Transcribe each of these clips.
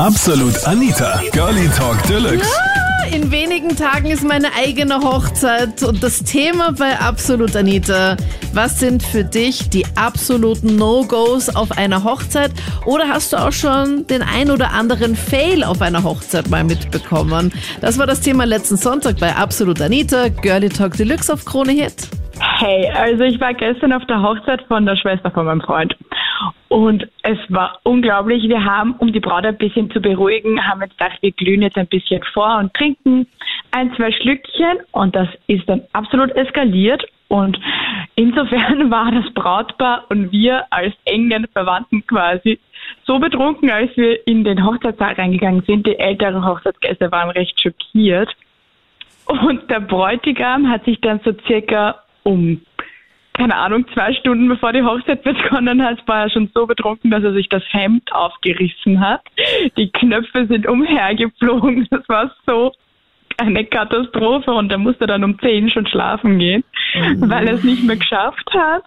Absolut Anita, Girlie Talk Deluxe. In wenigen Tagen ist meine eigene Hochzeit und das Thema bei Absolut Anita. Was sind für dich die absoluten No-Gos auf einer Hochzeit? Oder hast du auch schon den ein oder anderen Fail auf einer Hochzeit mal mitbekommen? Das war das Thema letzten Sonntag bei Absolut Anita, Girlie Talk Deluxe auf Krone Hit. Hey, also ich war gestern auf der Hochzeit von der Schwester von meinem Freund. Und es war unglaublich. Wir haben, um die Braut ein bisschen zu beruhigen, haben jetzt gedacht, wir glühen jetzt ein bisschen vor und trinken ein, zwei Schlückchen. Und das ist dann absolut eskaliert. Und insofern war das Brautpaar und wir als engen Verwandten quasi so betrunken, als wir in den Hochzeitssaal reingegangen sind. Die älteren Hochzeitsgäste waren recht schockiert. Und der Bräutigam hat sich dann so circa um, keine Ahnung, zwei Stunden bevor die Hochzeit begonnen hat, war er schon so betrunken, dass er sich das Hemd aufgerissen hat. Die Knöpfe sind umhergeflogen. Das war so eine Katastrophe und er musste dann um zehn schon schlafen gehen, mhm. weil er es nicht mehr geschafft hat.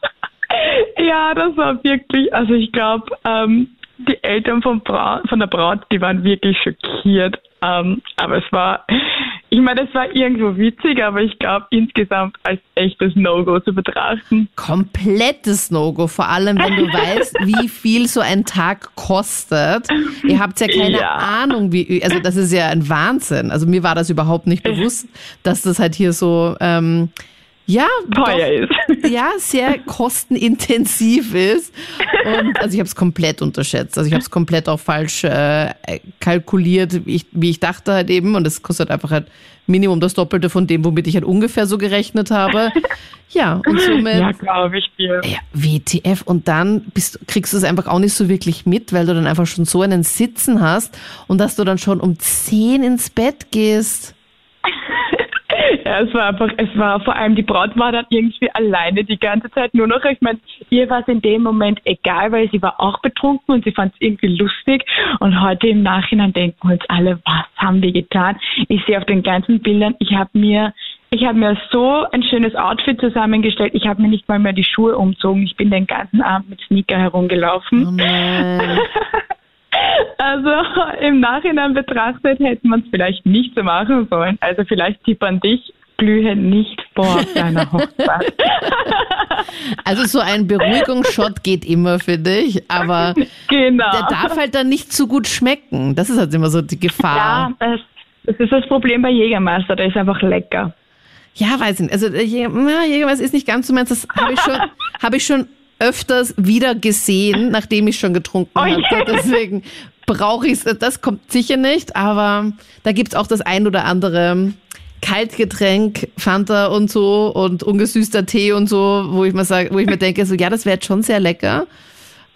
Ja, das war wirklich, also ich glaube, ähm, die Eltern von, Braut, von der Braut, die waren wirklich schockiert. Ähm, aber es war, ich meine, es war irgendwo witzig, aber ich glaube insgesamt als echtes No-Go zu betrachten. Komplettes No-Go, vor allem wenn du weißt, wie viel so ein Tag kostet. Ihr habt ja keine ja. Ahnung, wie, also das ist ja ein Wahnsinn. Also mir war das überhaupt nicht bewusst, dass das halt hier so ähm, ja, teuer doch, ist. Ja, sehr kostenintensiv ist. Und also ich habe es komplett unterschätzt. Also ich habe es komplett auch falsch äh, kalkuliert, wie ich, wie ich dachte halt eben. Und es kostet einfach halt Minimum das Doppelte von dem, womit ich halt ungefähr so gerechnet habe. Ja, und somit. Ja, glaube ich dir. Ja, WTF. Und dann bist, kriegst du es einfach auch nicht so wirklich mit, weil du dann einfach schon so einen Sitzen hast und dass du dann schon um 10 ins Bett gehst. Ja, es war einfach, es war vor allem, die Braut war dann irgendwie alleine die ganze Zeit nur noch. Ich meine, ihr war es in dem Moment egal, weil sie war auch betrunken und sie fand es irgendwie lustig. Und heute im Nachhinein denken wir uns alle, was haben wir getan? Ich sehe auf den ganzen Bildern, ich habe mir ich habe mir so ein schönes Outfit zusammengestellt. Ich habe mir nicht mal mehr die Schuhe umzogen. Ich bin den ganzen Abend mit Sneaker herumgelaufen. Oh Also im Nachhinein betrachtet hätte man es vielleicht nicht so machen sollen. Also vielleicht Tipp an dich, glühe nicht vor deiner Hochzeit. Also so ein Beruhigungsshot geht immer für dich, aber genau. der darf halt dann nicht zu gut schmecken. Das ist halt immer so die Gefahr. Ja, das, das ist das Problem bei Jägermeister, der ist einfach lecker. Ja, weiß nicht. Also Jägermeister ist nicht ganz so meins. Das habe ich schon, habe ich schon öfters wieder gesehen, nachdem ich schon getrunken oh, hatte. Deswegen brauche ich es. Das kommt sicher nicht, aber da gibt es auch das ein oder andere Kaltgetränk, Fanta und so und ungesüßter Tee und so, wo ich mir sage, wo ich mir denke, so ja, das wäre jetzt schon sehr lecker,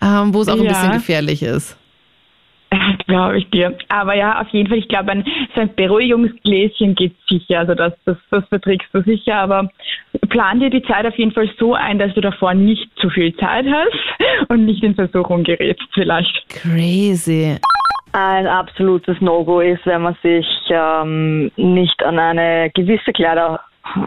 ähm, wo es auch ja. ein bisschen gefährlich ist. Glaube ich dir. Aber ja, auf jeden Fall, ich glaube, ein, so ein Beruhigungsgläschen geht sicher. Also das, das, das verträgst du sicher. Aber plan dir die Zeit auf jeden Fall so ein, dass du davor nicht zu viel Zeit hast und nicht in Versuchung gerätst vielleicht. Crazy. Ein absolutes No-Go ist, wenn man sich ähm, nicht an eine gewisse Kleider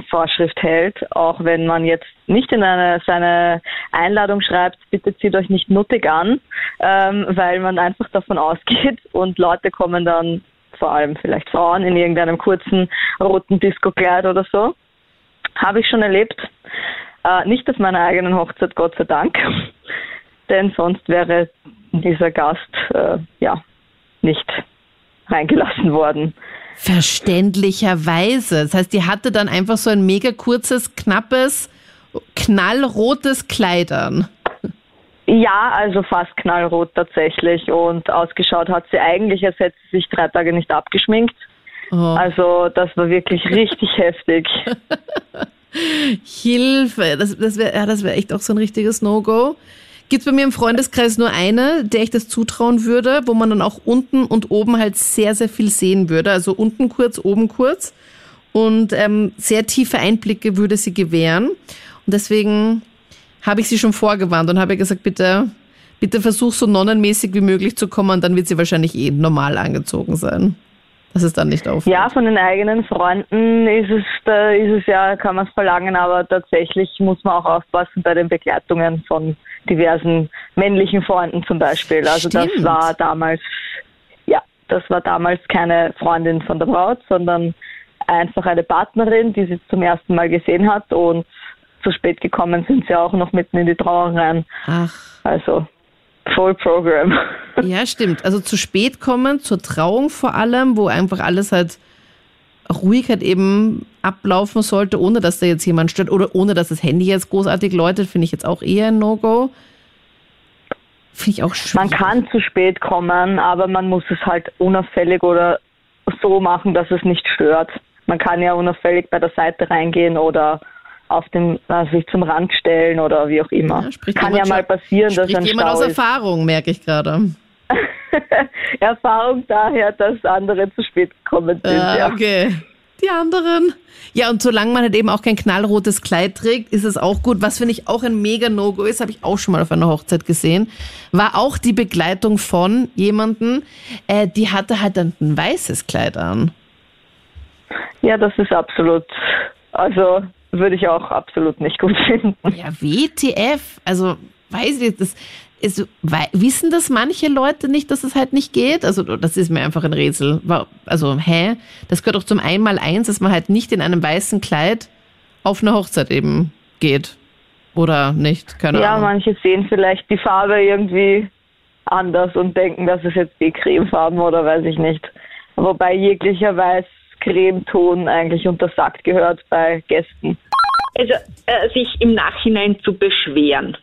Vorschrift hält, auch wenn man jetzt nicht in eine, seine Einladung schreibt, bitte zieht euch nicht nuttig an, ähm, weil man einfach davon ausgeht und Leute kommen dann, vor allem vielleicht Frauen, in irgendeinem kurzen roten Disco-Kleid oder so. Habe ich schon erlebt. Äh, nicht auf meiner eigenen Hochzeit, Gott sei Dank. Denn sonst wäre dieser Gast äh, ja nicht reingelassen worden. Verständlicherweise. Das heißt, die hatte dann einfach so ein mega kurzes, knappes, knallrotes Kleid an. Ja, also fast knallrot tatsächlich. Und ausgeschaut hat sie eigentlich, als hätte sie sich drei Tage nicht abgeschminkt. Oh. Also das war wirklich richtig heftig. Hilfe, das, das wäre ja, wär echt auch so ein richtiges No-Go. Gibt es bei mir im Freundeskreis nur eine, der ich das zutrauen würde, wo man dann auch unten und oben halt sehr, sehr viel sehen würde. Also unten kurz, oben kurz. Und ähm, sehr tiefe Einblicke würde sie gewähren. Und deswegen habe ich sie schon vorgewarnt und habe gesagt, bitte, bitte versuch so nonnenmäßig wie möglich zu kommen, dann wird sie wahrscheinlich eh normal angezogen sein. Das ist dann nicht auf. Ja, von den eigenen Freunden ist es, da ist es ja, kann man es verlangen, aber tatsächlich muss man auch aufpassen bei den Begleitungen von diversen männlichen Freunden zum Beispiel. Also Stimmt. das war damals, ja, das war damals keine Freundin von der Braut, sondern einfach eine Partnerin, die sie zum ersten Mal gesehen hat und zu spät gekommen sind sie auch noch mitten in die Trauung rein. Ach. Also Full Program. Ja, stimmt. Also zu spät kommen, zur Trauung vor allem, wo einfach alles halt ruhig halt eben ablaufen sollte, ohne dass da jetzt jemand stört oder ohne dass das Handy jetzt großartig läutet, finde ich jetzt auch eher ein No-Go. Finde ich auch schwierig. Man kann zu spät kommen, aber man muss es halt unauffällig oder so machen, dass es nicht stört. Man kann ja unauffällig bei der Seite reingehen oder auf dem, also sich zum Rand stellen oder wie auch immer. Ja, kann ja mal passieren, dass ein jemand Stau aus ist. Erfahrung, merke ich gerade. Erfahrung daher, dass andere zu spät gekommen sind. Ah, ja. okay. Die anderen. Ja, und solange man halt eben auch kein knallrotes Kleid trägt, ist es auch gut. Was finde ich auch ein mega No-Go ist, habe ich auch schon mal auf einer Hochzeit gesehen, war auch die Begleitung von jemanden, äh, die hatte halt dann ein weißes Kleid an. ja, das ist absolut, also würde ich auch absolut nicht gut finden. Ja, WTF? Also, weiß ich, das ist, wissen das manche Leute nicht, dass es halt nicht geht? Also, das ist mir einfach ein Rätsel. Also, hä? Das gehört doch zum Einmaleins, dass man halt nicht in einem weißen Kleid auf eine Hochzeit eben geht. Oder nicht? Keine Ja, Ahnung. manche sehen vielleicht die Farbe irgendwie anders und denken, das ist jetzt die Cremefarben oder weiß ich nicht. Wobei jeglicher Weiß-Cremeton eigentlich untersagt gehört bei Gästen. also äh, sich im Nachhinein zu beschweren.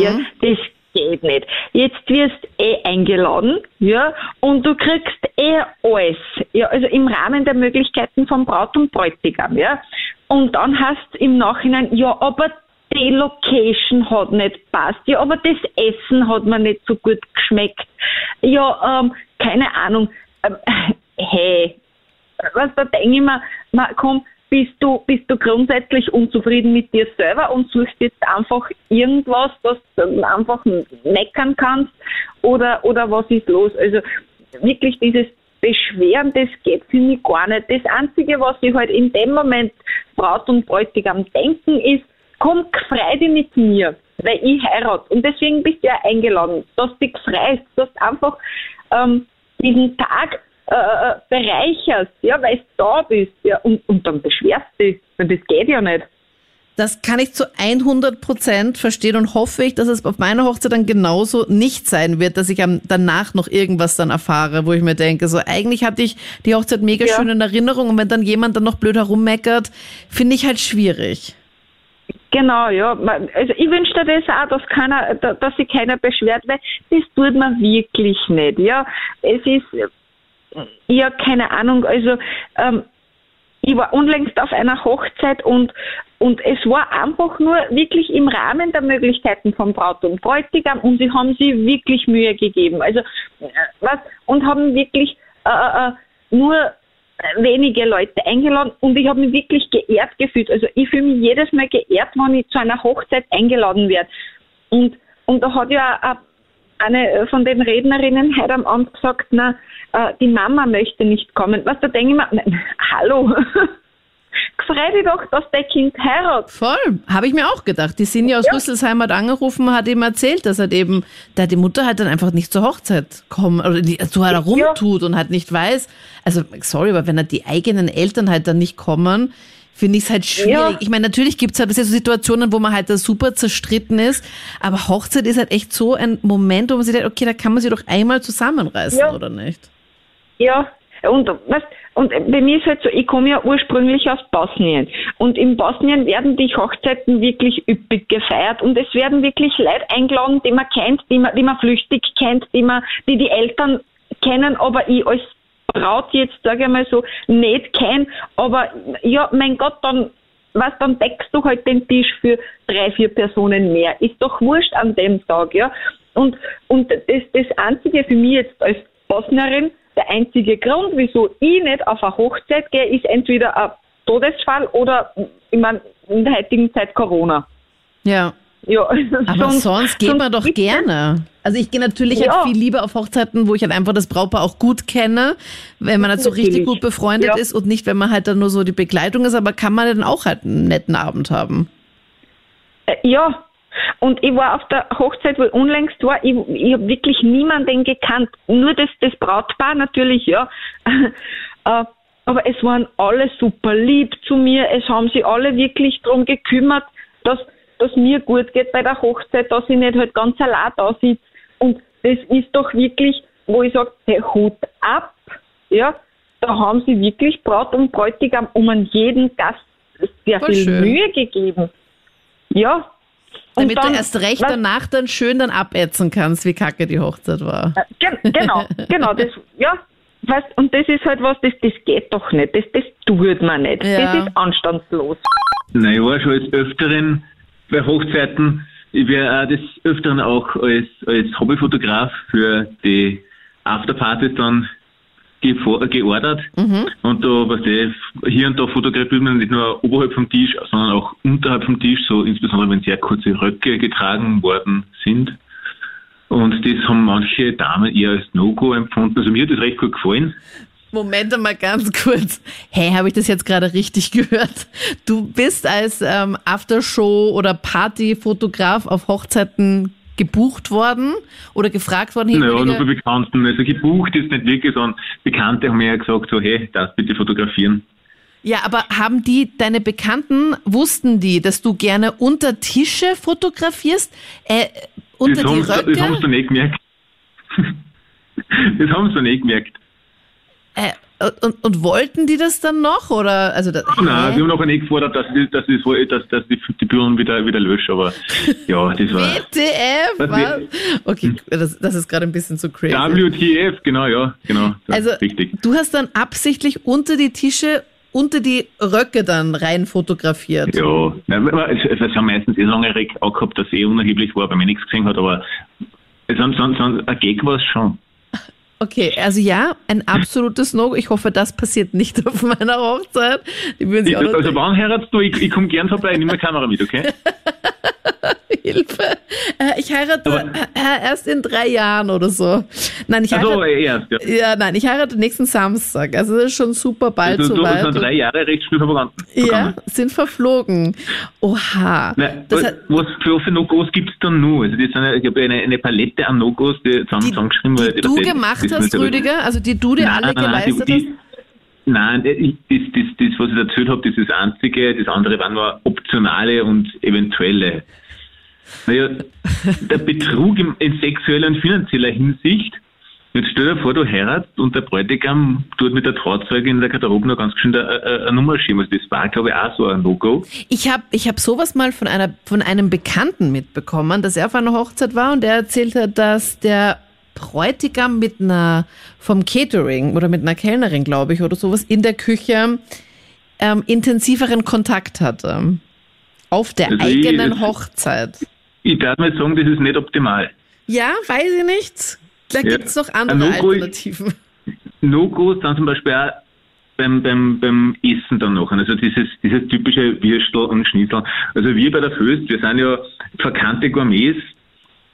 Ja, das geht nicht. Jetzt wirst eh eingeladen, ja, und du kriegst eh alles, ja, also im Rahmen der Möglichkeiten von Braut und Bräutigam, ja. Und dann hast im Nachhinein, ja, aber die Location hat nicht passt, ja, aber das Essen hat mir nicht so gut geschmeckt, ja, ähm, keine Ahnung, ähm, hey, was da denke ich mir, ma, komm, bist du, bist du grundsätzlich unzufrieden mit dir selber und suchst jetzt einfach irgendwas, das du einfach meckern kannst oder, oder was ist los? Also wirklich dieses Beschweren, das geht für mich gar nicht. Das Einzige, was ich halt in dem Moment Braut und Bräutigam denken, ist, komm, frei dich mit mir, weil ich heirat. Und deswegen bist du ja eingeladen, dass du dich freust, dass du einfach ähm, diesen Tag äh, bereicherst, ja, weil du da bist, ja, und, und dann beschwerst du dich. Und das geht ja nicht. Das kann ich zu 100 Prozent verstehen und hoffe ich, dass es auf meiner Hochzeit dann genauso nicht sein wird, dass ich am, danach noch irgendwas dann erfahre, wo ich mir denke, so eigentlich hatte ich die Hochzeit mega Ja. schön in Erinnerung und wenn dann jemand dann noch blöd herummeckert, finde ich halt schwierig. Genau, ja. Also ich wünschte das auch, dass keiner, da- dass sich keiner beschwert, weil das tut man wirklich nicht, ja. Es ist, äh, ja, keine Ahnung, also ähm, ich war unlängst auf einer Hochzeit und und es war einfach nur wirklich im Rahmen der Möglichkeiten von Braut und Bräutigam und sie haben sich wirklich Mühe gegeben. Also äh, was und haben wirklich äh, äh, nur wenige Leute eingeladen und ich habe mich wirklich geehrt gefühlt. Also ich fühle mich jedes Mal geehrt, wenn ich zu einer Hochzeit eingeladen werde. Und, und da hat ja auch eine von den Rednerinnen heute am Abend gesagt, na, äh, die Mama möchte nicht kommen. Was da denke ich mir, nein, hallo, freu dich doch, dass dein Kind heiratet. Voll, habe ich mir auch gedacht. Die Sinja aus Rüsselsheim hat angerufen, hat ihm erzählt, dass er eben, da die Mutter halt dann einfach nicht zur Hochzeit kommen oder die, so halt rumtut und halt nicht weiß. Also, sorry, aber wenn halt die eigenen Eltern halt dann nicht kommen, finde ich es halt schwierig. Ja. Ich meine, natürlich gibt es halt so Situationen, wo man halt da super zerstritten ist, aber Hochzeit ist halt echt so ein Moment, wo man sich denkt, okay, da kann man sich doch einmal zusammenreißen, Ja. oder nicht? Ja, und was, und bei mir ist halt so, ich komme ja ursprünglich aus Bosnien. Und in Bosnien werden die Hochzeiten wirklich üppig gefeiert und es werden wirklich Leute eingeladen, die man kennt, die man, die man flüchtig kennt, die man, die die Eltern kennen, aber ich als Braut jetzt, sage ich mal so, nicht kenne. Aber ja, mein Gott, dann was, dann deckst du halt den Tisch für drei, vier Personen mehr. Ist doch wurscht an dem Tag, ja. Und, und das, das Einzige für mich jetzt als Bosnierin, der einzige Grund, wieso ich nicht auf eine Hochzeit gehe, ist entweder ein Todesfall oder, ich meine, in der heutigen Zeit Corona. Ja. Ja, Aber sonst, geht man doch gerne. Also ich gehe natürlich Ja. halt viel lieber auf Hochzeiten, wo ich halt einfach das Brautpaar auch gut kenne, wenn man halt so richtig gut befreundet Ja. ist und nicht, wenn man halt dann nur so die Begleitung ist, aber kann man dann auch halt einen netten Abend haben. Äh, Ja, Und ich war auf der Hochzeit, wo ich unlängst war, ich, ich habe wirklich niemanden gekannt. Nur das, das Brautpaar natürlich, ja. Äh, aber es waren alle super lieb zu mir. Es haben sich alle wirklich darum gekümmert, dass, dass mir gut geht bei der Hochzeit, dass ich nicht halt ganz allein da sitze. Und das ist doch wirklich, wo ich sage, der Hut ab, ja. Da haben sie wirklich Braut und Bräutigam um an jeden Gast sehr Voll viel schön. Mühe gegeben. Ja. Und Damit dann- du erst recht was- danach dann schön dann abätzen kannst, wie kacke die Hochzeit war. Äh, Gen genau, genau, das, ja, weißt, und das ist halt was, das, das geht doch nicht, das, das tut man nicht, Ja. das ist anstandslos. Nein, ich war schon als Öfteren bei Hochzeiten. Ich wäre auch des Öfteren auch als, als Hobbyfotograf für die Afterpartys dann geordert. Und da, was ich, hier und da fotografiert man nicht nur oberhalb vom Tisch, sondern auch unterhalb vom Tisch, so insbesondere wenn sehr kurze Röcke getragen worden sind. Und das haben manche Damen eher als No-Go empfunden. Also mir hat das recht gut gefallen. Moment einmal ganz kurz. Hey, habe ich das jetzt gerade richtig gehört? Du bist als ähm, Aftershow- oder Partyfotograf auf Hochzeiten gebucht worden oder gefragt worden? hey, Naja, nur bei Bekannten. Also gebucht ist nicht wirklich, sondern Bekannte haben mir ja gesagt, so, hey, das bitte fotografieren. Ja, aber haben die, deine Bekannten, wussten die, dass du gerne unter Tische fotografierst? Äh, unter das, die haben, sie- das haben sie Röcke? nicht gemerkt. das haben sie nicht gemerkt. Äh, und, und wollten die das dann noch? Oder, also das, Nein, hä? wir haben noch nicht gefordert, dass, dass, dass, dass die, die Bühnen wieder, wieder lösche, aber ja, das war WTF? Was Was? Okay, das, das ist gerade ein bisschen zu crazy. WTF, genau, ja, genau. Also, richtig. du hast dann absichtlich unter die Tische, unter die Röcke dann rein fotografiert. Ja, es, haben meistens eh lange Reck auch gehabt, dass es eh unerheblich war, weil man nichts gesehen hat, aber es sonst, sonst, ein Gag war es schon. Okay, also ja, ein absolutes No. Ich hoffe, das passiert nicht auf meiner Hochzeit. Die würden sich Ich, auch also wann heiratst du? Ich, ich komme gern vorbei, nimm meine Kamera mit, okay? Hilfe. Äh, ich heirate Aber- äh, erst in drei Jahren oder so. Nein, ich Also heirate, erst, ja. ja, nein, ich heirate nächsten Samstag. Also das ist schon super bald Also, du hast soweit. noch drei Jahre recht schnell vergangen. ja, sind verflogen. Oha. Nein, Das was, hat, was für, No-Gos gibt es dann nur? Also das sind, ja- ich eine, eine Palette an No-Gos, die zusammen, die, zusammengeschrieben weil die du gemacht das- hast, Rüdiger, also die du dir alle geleistet die, hast. Nein, ich- das, das, das, was ich erzählt habe, das ist das Einzige. Das andere waren nur optionale und eventuelle. Naja, der Betrug in sexueller und finanzieller Hinsicht. Jetzt stell dir vor, du heiratst und der Bräutigam tut mit der Trauzeuge in der Garderobe noch ganz schön eine, eine, eine Nummer schieben. Also das war, glaube ich, auch so ein No-Go. Ich habe ich hab sowas mal von, einer, von einem Bekannten mitbekommen, dass er auf einer Hochzeit war und der erzählte, dass der Bräutigam mit einer, vom Catering oder mit einer Kellnerin, glaube ich, oder sowas in der Küche ähm, intensiveren Kontakt hatte. Auf der Also ich- eigenen das- Hochzeit. Ich darf mal sagen, das ist nicht optimal. Ja, weiß ich nicht. Da Ja. gibt's noch Ein andere No-Go ist- Alternativen. No-Gos dann zum Beispiel auch beim, beim, beim Essen dann noch. Also dieses, dieses typische Würstel und Schnitzel. Also wir bei der Föst, wir sind ja verkannte Gourmets.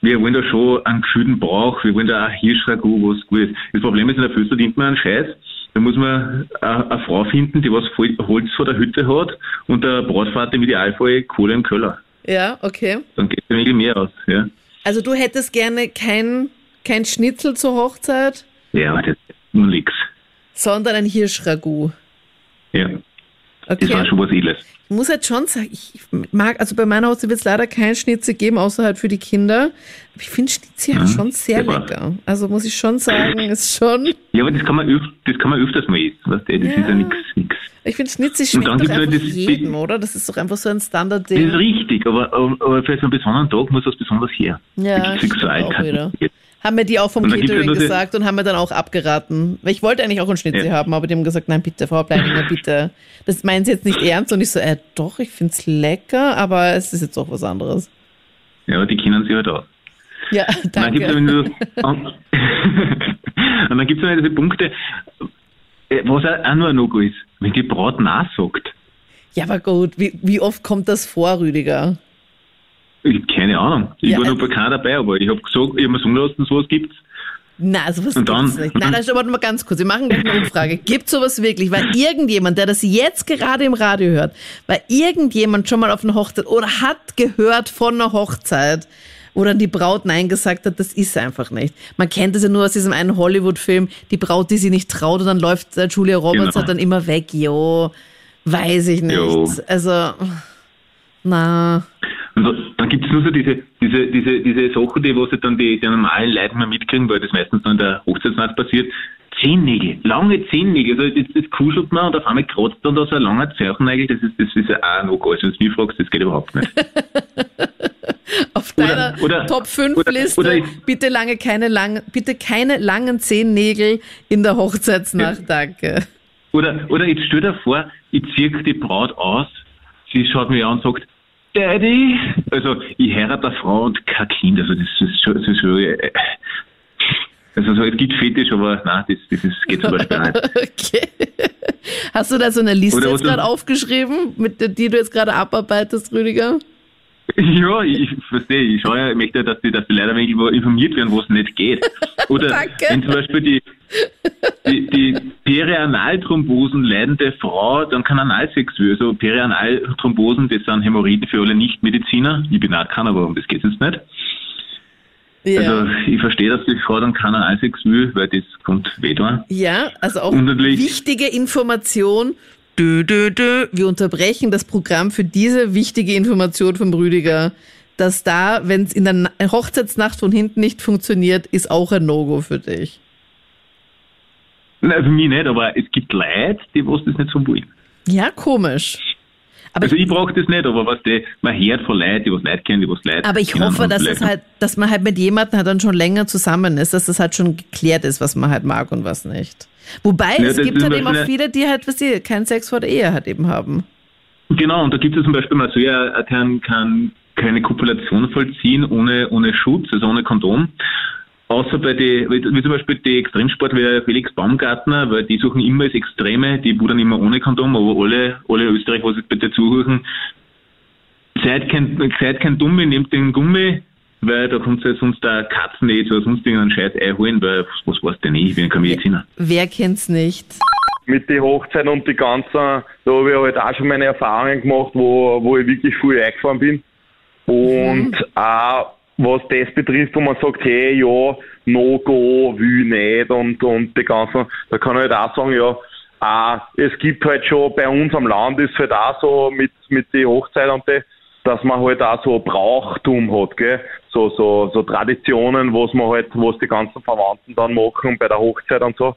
Wir wollen da schon einen gefühlten Bauch, wir wollen da auch Hirschragout, was gut ist. Das Problem ist, in der Föst verdient man einen Scheiß. Da muss man eine, Frau finden, die was Holz vor der Hütte hat und der Brautvater im Idealfall Kohle im Keller. Ja, okay. Dann geht es irgendwie mehr aus. Ja, Also du hättest gerne kein, kein Schnitzel zur Hochzeit, ja aber das ist nur nix. sondern ein Hirschragout. Ja, das Okay. war schon was Edles. Ich muss jetzt schon sagen, ich mag, also bei meiner Hochzeit wird es leider kein Schnitzel geben, außer halt für die Kinder. Aber ich finde Schnitzel halt Mhm. schon sehr Ja. lecker. Also muss ich schon sagen, ist schon, Ja, aber das kann man, öf das kann man öfters mal essen. Weißt du? Das Ja. ist ja nichts. Ich finde Schnitzel schmeckt doch gibt's halt einfach das- jedem, oder? Das ist doch einfach so ein Das ist Standardding. richtig, aber, aber, aber für so einen besonderen Tag muss was besonders her. Ja, Mit stimmt Sexualität. auch wieder. Haben mir die auch vom ja Catering gesagt und haben mir dann auch abgeraten. Weil ich wollte eigentlich auch einen Schnitzel Ja. haben, aber die haben gesagt, nein, bitte, Frau Bleininger, bitte. Das meinen sie jetzt nicht ernst. Und ich so, äh, doch, ich find's lecker, aber es ist jetzt auch was anderes. Ja, die kennen sich halt aus. Ja, danke. und, dann gibt es diese Punkte, äh, was auch auch nur ein No-Go ist, wenn die Braut Nein sagt. Ja, aber gut, wie, wie oft kommt das vor, Rüdiger? Ich, keine Ahnung. Ich Ja, war noch also- bei keiner dabei, aber ich habe gesagt, ich habe mir sagen lassen, sowas gibt's. Na, sowas Und dann- gibt's nicht. Nein, nein, aber mal ganz kurz. Wir machen gleich eine Umfrage. Gibt sowas wirklich? Weil irgendjemand, der das jetzt gerade im Radio hört, weil irgendjemand schon mal auf einer Hochzeit oder hat gehört von einer Hochzeit, wo dann die Braut Nein gesagt hat, das ist einfach nicht. Man kennt es ja nur aus diesem einen Hollywood-Film, die Braut, die sie nicht traut und dann läuft äh, Julia Roberts Genau. dann immer weg. Jo, weiß ich nicht. Jo. Also, na, Und so- dann gibt es nur so diese, diese, diese, diese Sachen, die was dann die, die normalen Leute mal mitkriegen, weil das meistens dann in der Hochzeitsnacht passiert. Zehennägel, lange Zehennägel, also das, das kuschelt man und auf einmal kratzt dann da so ein langer Zeichennagel, das ist, das ist ja auch noch Also, wenn du mich fragst, das geht überhaupt nicht. auf Oder- deiner oder- Top 5 oder- Liste oder bitte lange keine langen, bitte keine langen Zehennägel in der Hochzeitsnacht, danke. Oder, oder jetzt stell dir vor, ich ziehe die Braut aus, sie schaut mich an und sagt, Daddy, also ich heirate eine Frau und kein Kind, also das ist schon, das ist schon äh, also so, es gibt Fetisch, aber nein, das, das ist, geht zum Beispiel nicht. Okay. Hast du da so eine Liste Oder jetzt gerade aufgeschrieben, mit der, die du jetzt gerade abarbeitest, Rüdiger? Ja, ich, verstehe, ich schaue ja, ich möchte, ja, dass die, dass die Leute ein wenig informiert werden, wo es nicht geht. Oder Danke. wenn zum Beispiel die, die, die Perianalthrombosen leidende Frau dann kann Analsex will. Also Perianalthrombosen, das sind Hämorrhoiden für alle Nichtmediziner. Ich bin auch keiner, aber um das geht es jetzt nicht. Ja. Also ich verstehe, dass die Frau dann keinen Analsex will, weil das kommt weh da. ja, also auch Und natürlich- wichtige Information. Dö, dö, dö. Wir unterbrechen das Programm für diese wichtige Information vom Rüdiger, dass da, wenn es in der Na- Hochzeitsnacht von hinten nicht funktioniert, ist auch ein No-Go für dich. Nein, für mich nicht, aber es gibt Leute, die was das nicht so wollen. Ja, komisch. Aber Also ich brauche das nicht, aber was die, man hört von Leuten, die was Leute kennen, die was Leute Aber ich hoffe, dass es halt, dass man halt mit jemandem halt dann schon länger zusammen ist, dass das halt schon geklärt ist, was man halt mag und was nicht. Wobei Ja, es gibt halt eben auch viele, die halt, was sie, keinen Sex vor der Ehe halt eben haben. Genau, und da gibt es zum Beispiel mal so, ja, kann, kann keine Kopulation vollziehen ohne, ohne Schutz, also ohne Kondom. Außer bei die, wie zum Beispiel die Extremsport wie Felix Baumgartner, weil die suchen immer das Extreme, die budern immer ohne Kondom, aber alle, alle Österreich, was ich bitte zuhören, seid kein, seid kein Dumme, nehmt den Gummi, weil da kommt ja sonst da Katzen eh oder sonst irgendeinen Scheiß einholen, weil was weiß denn ich, ich bin kein Mediziner. Wer kennt's nicht? mit den Hochzeiten und die ganzen, da habe ich halt auch schon meine Erfahrungen gemacht, wo, wo ich wirklich viel eingefahren bin. Und auch was das betrifft, wo man sagt, hey, ja, no go, will nicht und, und die ganzen, da kann ich halt auch sagen, ja, auch, es gibt halt schon bei uns am Land ist halt auch so mit, mit den Hochzeiten und die, dass man halt auch so Brauchtum hat, gell? So, so, so Traditionen, was man halt, was die ganzen Verwandten dann machen bei der Hochzeit und so.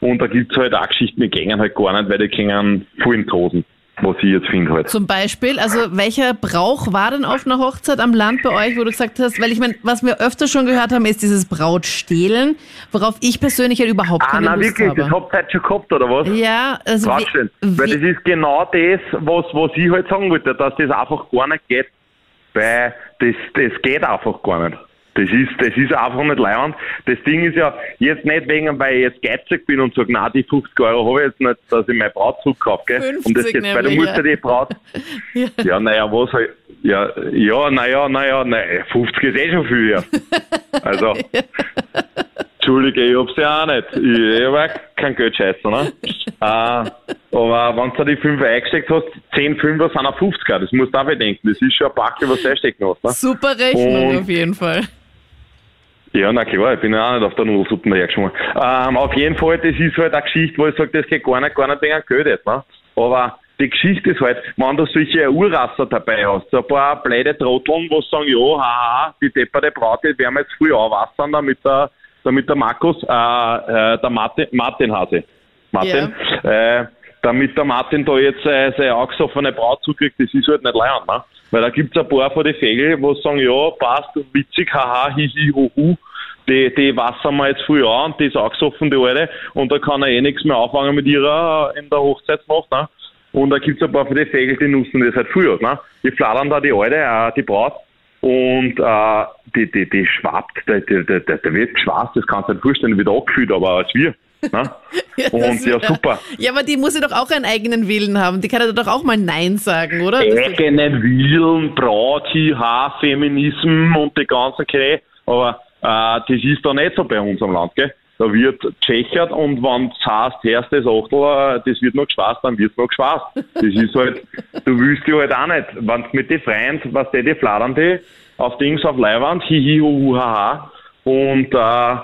Und da gibt's halt auch Geschichten, die gängen halt gar nicht, weil die gängen voll in die Hosen, was ich jetzt finde halt. Zum Beispiel, also welcher Brauch war denn auf einer Hochzeit am Land bei euch, wo du gesagt hast, weil ich meine, was wir öfter schon gehört haben, ist dieses Brautstehlen, worauf ich persönlich halt überhaupt Ah, keine na Lust wirklich, habe. das habt ihr heute schon gehabt, oder was? ja, also wie, Quatsch nicht. Weil das ist genau das, was, was ich halt sagen wollte, dass das einfach gar nicht geht. Weil das, das geht einfach gar nicht. Das ist, das ist einfach nicht leibend. Das Ding ist ja jetzt nicht wegen, weil ich jetzt geizig bin und sage, na die 50 Euro habe ich jetzt nicht, dass ich meine Braut zurückkaufe, gell? 50 um das jetzt, weil du nämlich, musst ja ja. die Braut, ja, naja, was halt, ja, ja, naja, naja, naja, 50 ist eh schon viel, ja. Also, Entschuldige, ich hab's ja auch nicht. Ich, ich hab auch kein Geld scheißen, ne? äh, aber wenn du die 5 eingesteckt hast, 10 Fünfer sind auch 50er. Das musst du auch bedenken. Das ist schon ein Backel, was du einstecken hast, ne? super Rechnung Und- auf jeden Fall. Ja, na klar, ich bin ja auch nicht auf der Nudelsuppe hergeschwommen. Ähm, auf jeden Fall, das ist halt eine Geschichte, wo ich sage, das geht gar nicht, gar nicht wegen Geld jetzt, ne? Aber die Geschichte ist halt, wenn du solche Urrasser dabei hast, so ein paar blöde Trotteln, wo sagen, ja, haha, die depperte Braut, die werden wir jetzt früh aufwassern, damit der, damit der Markus, äh, äh, der Martin, Martin Hase, Martin, äh, damit der Martin da jetzt äh, seine angesoffene Braut zukriegt, das ist halt nicht leid, ne? Weil da gibt's ein paar von den Fägel, wo sagen, ja, passt, witzig, haha, hihi, huhu, die, die wassern wir jetzt früh an die ist angesoffen, die Alte, und da kann er eh nichts mehr anfangen mit ihrer äh, in der Hochzeitsnacht, ne? Und da gibt's ein paar von den Fägel, die nutzen das halt früh aus, ne? Die fladern da die Alte, äh, die Braut, und äh, die, die, die schwappt, der, der, der, der wird geschwast, das kannst du dir nicht vorstellen, wird angefüllt, aber als wir. Ne? das Und ja, super. Ja, aber die muss ja doch auch einen eigenen Willen haben. Die kann ja doch auch mal Nein sagen, oder? Das eigenen Willen, Braut, Haar, Feminismus und die ganzen Krähe. Aber das ist da nicht so bei uns am Land, gell? Da wird tschechert und wenn es heißt, erstes Achtel, das wird noch geschwast, dann wird es noch geschwast. Das ist halt, du willst ja halt auch nicht, wenn du mit den Freunden, was die, die fladern die auf Dings auf Leihwand, hihi, hu, ha, ha. Und äh,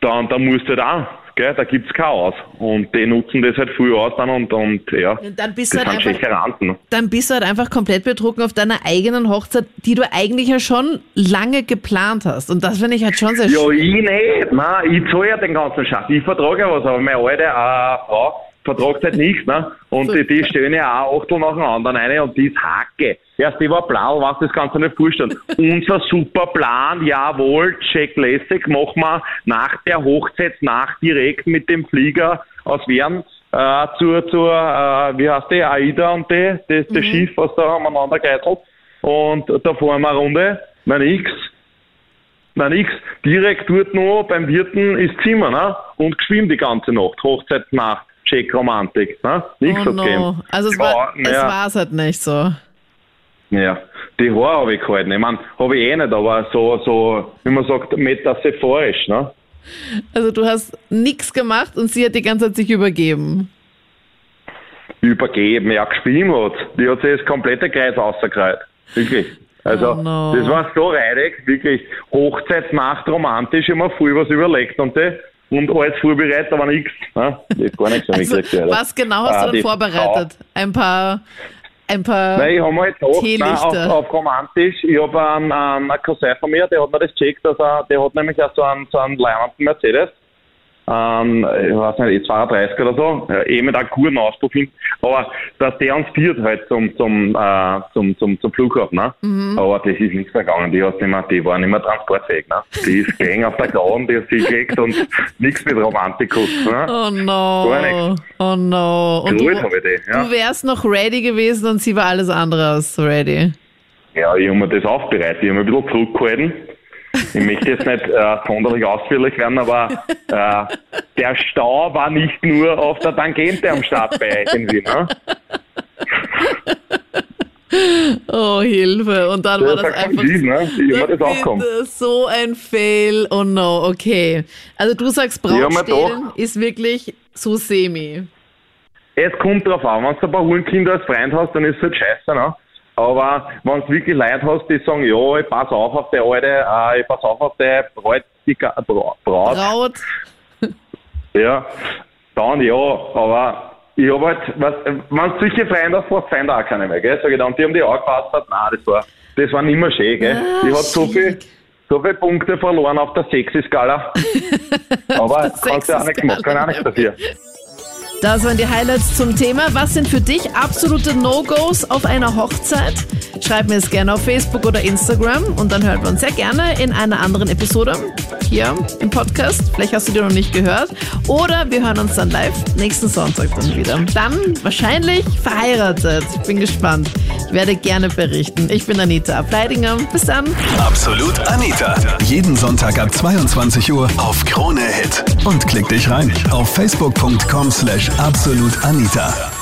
dann, dann musst du halt auch gell, da gibt's Chaos. Und die nutzen das halt früh aus dann und, und ja, Und dann bist, das du halt einfach, dann bist du halt einfach komplett betrunken auf deiner eigenen Hochzeit, die du eigentlich ja schon lange geplant hast. Und das finde ich halt schon sehr Ja, schön. ich nicht. Nein, ich zahle ja den ganzen Scheiß. Ich vertrage ja was, aber meine alte äh, Frau vertragt halt nichts, ne? Und die, die stellen ja auch Achtel nach dem anderen rein und die ist Hacke. Erst die war blau, was das Ganze nicht vorstellen. Unser super Plan, jawohl, check lässig, machen wir nach der Hochzeitsnacht direkt mit dem Flieger aus Wern äh, zur, zur äh, wie heißt die, AIDA und die, das, das Schiff, was da umeinander geitelt. Und da fahren wir eine Runde, na nix. Na nix. Direkt dort noch beim Wirten ist Zimmer, ne? Und geschwimmt die ganze Nacht. Hochzeitsnacht, Check-Romantik, ne? Nix Oh hat no. gegeben. Also es Ja, war es ja. war's halt nicht so. Ja, die Haare habe ich gehalten. Ich meine, habe ich eh nicht, aber so, so, wie man sagt, metaphorisch, ne? Also du hast nichts gemacht und sie hat die ganze Zeit sich übergeben. Übergeben, ja, geschwimmt hat. Die hat sich das komplette Kreuz rausgekreuzt. Wirklich. Also, Oh no. das war so reidig, wirklich. Hochzeitsnacht, romantisch, immer viel was überlegt und die, und alles vorbereitet, aber nichts. Ne? Ist gar nichts mehr Also, leider. was genau hast Ah, du die vorbereitet? Ein paar, ein paar. Nein, ich habe halt gedacht, nein, auf, auf romantisch, ich habe einen, einen, einen Cousin von mir, der hat mir das gecheckt, dass er, der hat nämlich auch so einen, so einen leimenden Mercedes, ähm, ich weiß nicht, E32 oder so, eh mit einem guten Auspuff hin, aber dass der uns führt halt zum, zum, äh, zum, zum, zum Flughafen, ne? Mhm. aber das ist nichts gegangen, die, hat nicht mehr, die war nicht mehr transportfähig, ne? die ist gegen auf der Grauen, die hat sie gekriegt und nichts mit Romantikus, ne? Oh no. Gar nichts. Oh no. Und du, habe ich die, ja. du wärst noch ready gewesen und sie war alles andere als ready. Ja, ich habe mir das aufbereitet. Ich habe mich ein bisschen zurückgehalten. Ich möchte jetzt nicht äh, sonderlich ausführlich werden, aber äh, der Stau war nicht nur auf der Tangente am Start bei Wien. Ne? Oh, Hilfe. Und dann war Das das einfach. nicht, ne? Das. Bitte, so ein Fail. Oh no, okay. Also du sagst, Brautstehlen ist wirklich so semi. Es kommt drauf an, wenn du ein paar Hurenkinder als Freund hast, dann ist es halt scheiße. Ne? Aber wenn du wirklich Leute hast, die sagen, ja, ich pass auf auf die alte, äh, ich pass auf auf die Braut, die Bra- Braut, Braut. Ja, dann ja, aber ich habe halt, was, wenn du solche Freunde hast, brauchst du auch keine mehr, gell? Sag ich dann, die haben die angepasst, hat, nein, das war, das war nicht mehr schön, gell? Ah, die hat so viel, so viele Punkte verloren auf der Sexy-Skala. aber kannst du ja auch nichts machen, kann auch nichts dafür. Das waren die Highlights zum Thema. Was sind für dich absolute No-Gos auf einer Hochzeit? Schreib mir es gerne auf Facebook oder Instagram und dann hören wir uns sehr gerne in einer anderen Episode hier im Podcast. Vielleicht hast du die noch nicht gehört. Oder wir hören uns dann live nächsten Sonntag dann wieder. Dann wahrscheinlich verheiratet. Ich bin gespannt. Ich werde gerne berichten. Ich bin Anita Ableidinger. Bis dann. Absolut Anita. Jeden Sonntag ab 22 Uhr auf Krone Hit. Und klick dich rein auf facebook.com slash absolutanita.